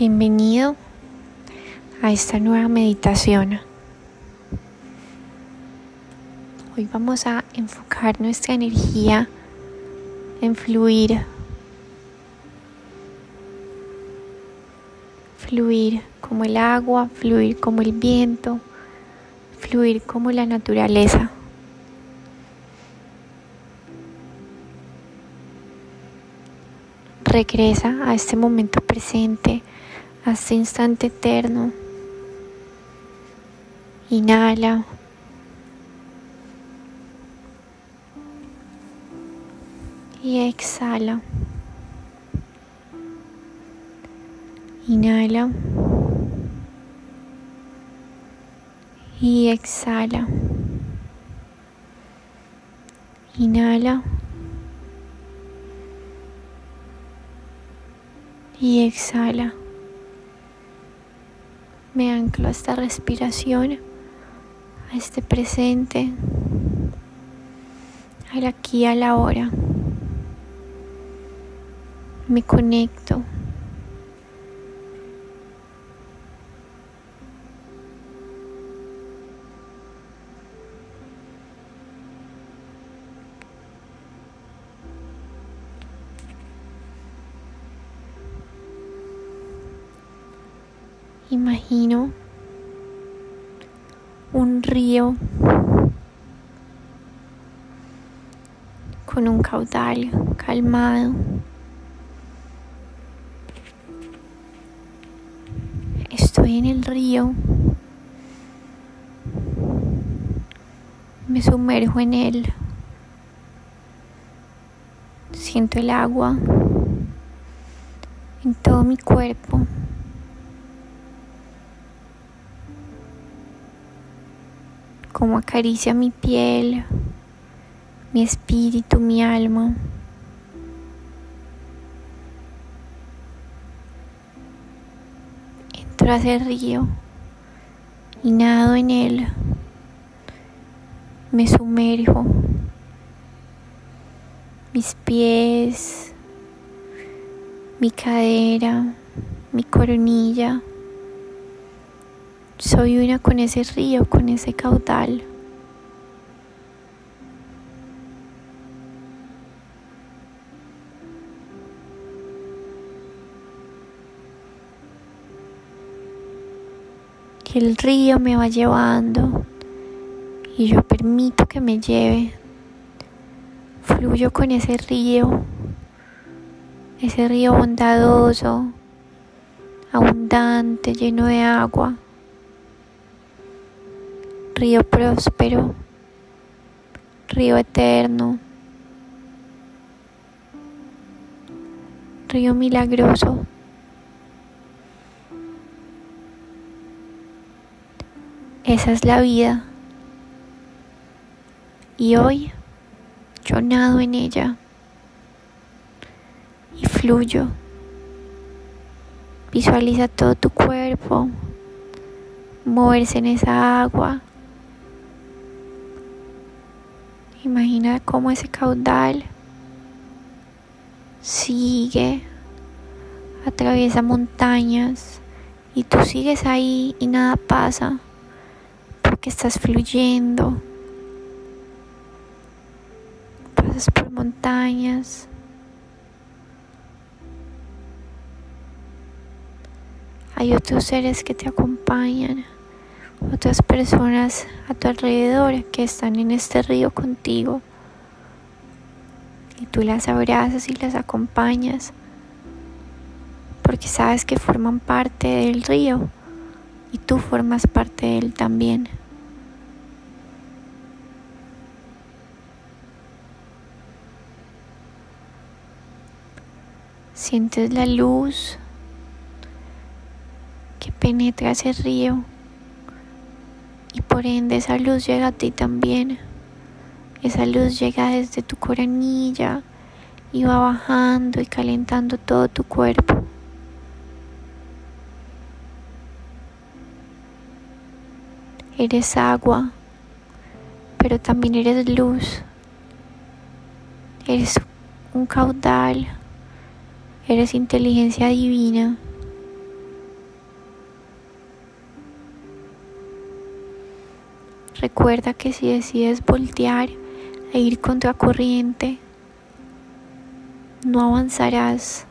Bienvenido a esta nueva meditación. Hoy vamos a enfocar nuestra energía en fluir. Fluir como el agua, fluir como el viento, fluir como la naturaleza. Regresa a este momento presente a instante eterno. Inhala. Y exhala. Inhala. Y exhala. Inhala. Y exhala me anclo a esta respiración, a este presente, al aquí, a la hora. Me conecto. Imagino un río con un caudal calmado. Estoy en el río. Me sumerjo en él. Siento el agua en todo mi cuerpo. Como acaricia mi piel, mi espíritu, mi alma. Entro a ese río y nado en él. Me sumerjo. Mis pies, mi cadera, mi coronilla soy una con ese río, con ese caudal. El río me va llevando y yo permito que me lleve. Fluyo con ese río, ese río bondadoso, abundante, lleno de agua río próspero, río eterno, río milagroso. Esa es la vida. Y hoy yo nado en ella y fluyo. Visualiza todo tu cuerpo, moverse en esa agua Imagina cómo ese caudal sigue, atraviesa montañas y tú sigues ahí y nada pasa porque estás fluyendo. Pasas por montañas. Hay otros seres que te acompañan otras personas a tu alrededor que están en este río contigo y tú las abrazas y las acompañas porque sabes que forman parte del río y tú formas parte de él también. Sientes la luz que penetra ese río y por ende esa luz llega a ti también. Esa luz llega desde tu coronilla y va bajando y calentando todo tu cuerpo. Eres agua, pero también eres luz. Eres un caudal, eres inteligencia divina. Recuerda que si decides voltear e ir contra corriente, no avanzarás.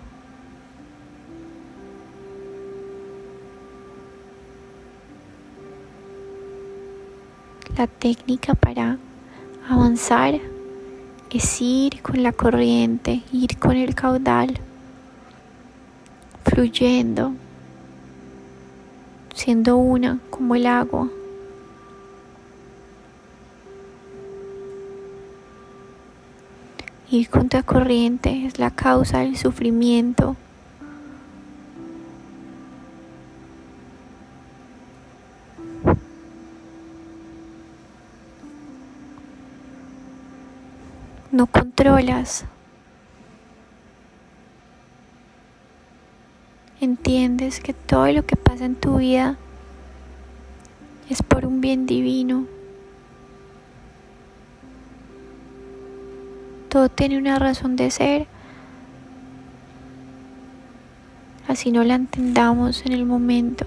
La técnica para avanzar es ir con la corriente, ir con el caudal, fluyendo, siendo una como el agua. Ir contra corriente es la causa del sufrimiento. No controlas. Entiendes que todo lo que pasa en tu vida es por un bien divino. Todo tiene una razón de ser. Así no la entendamos en el momento.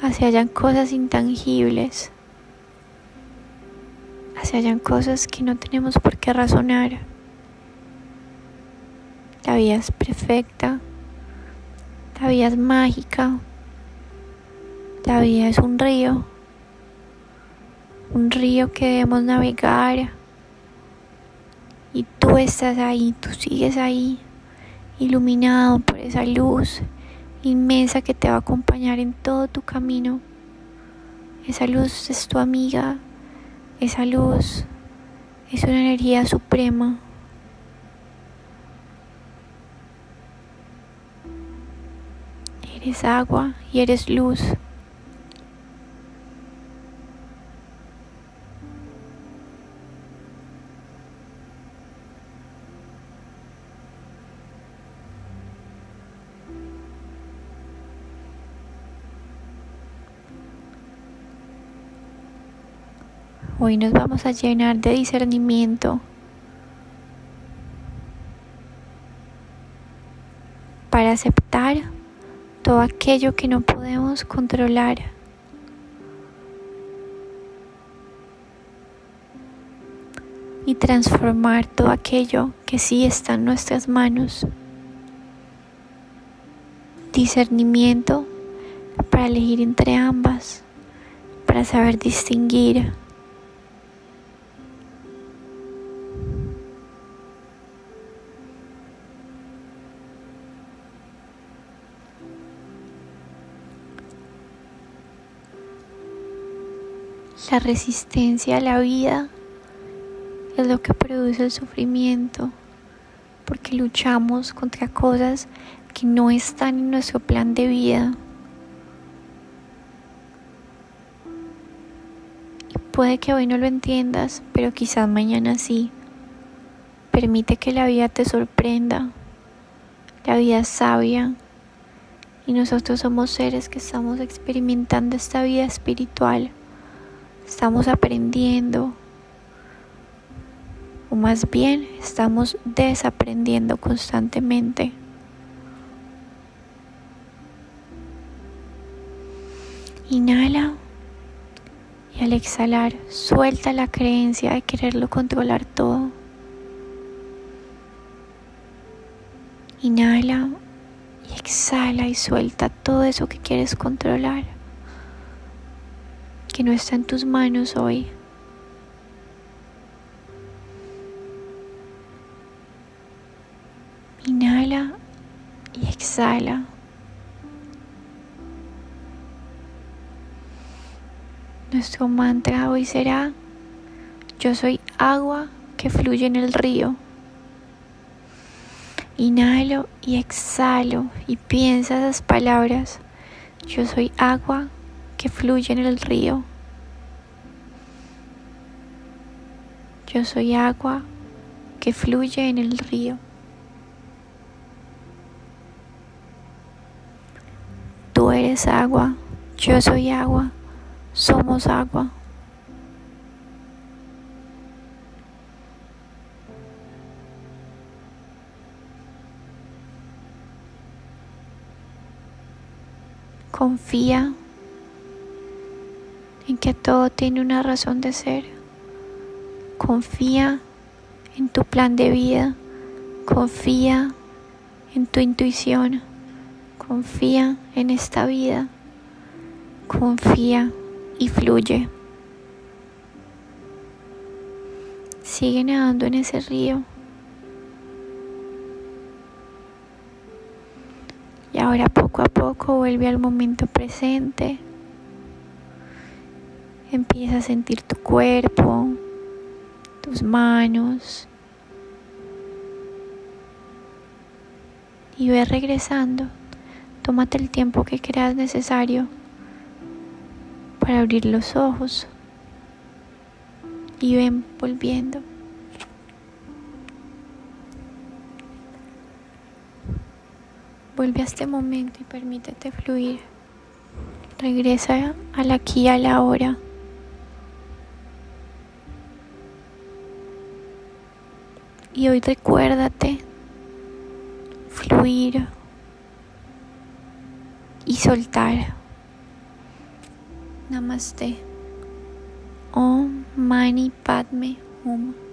Así hayan cosas intangibles. Así hayan cosas que no tenemos por qué razonar. La vida es perfecta. La vida es mágica. La vida es un río un río que debemos navegar y tú estás ahí, tú sigues ahí, iluminado por esa luz inmensa que te va a acompañar en todo tu camino. Esa luz es tu amiga, esa luz es una energía suprema. Eres agua y eres luz. Hoy nos vamos a llenar de discernimiento para aceptar todo aquello que no podemos controlar. Y transformar todo aquello que sí está en nuestras manos. Discernimiento para elegir entre ambas, para saber distinguir La resistencia a la vida es lo que produce el sufrimiento, porque luchamos contra cosas que no están en nuestro plan de vida. Y puede que hoy no lo entiendas, pero quizás mañana sí. Permite que la vida te sorprenda. La vida es sabia y nosotros somos seres que estamos experimentando esta vida espiritual estamos aprendiendo, o más bien estamos desaprendiendo constantemente. Inhala y al exhalar suelta la creencia de quererlo controlar todo. Inhala y exhala y suelta todo eso que quieres controlar que no está en tus manos hoy. Inhala y exhala. Nuestro mantra hoy será, yo soy agua que fluye en el río. Inhalo y exhalo y piensa esas palabras. Yo soy agua que fluye en el río. Yo soy agua que fluye en el río. Tú eres agua, yo soy agua, somos agua. Confía que todo tiene una razón de ser. Confía en tu plan de vida. Confía en tu intuición. Confía en esta vida. Confía y fluye. Sigue nadando en ese río. Y ahora poco a poco vuelve al momento presente. Empieza a sentir tu cuerpo, tus manos. Y ve regresando. Tómate el tiempo que creas necesario para abrir los ojos. Y ven volviendo. Vuelve a este momento y permítete fluir. Regresa al aquí y a la hora. Y hoy recuérdate fluir y soltar. Namaste. Om Mani Padme Hum.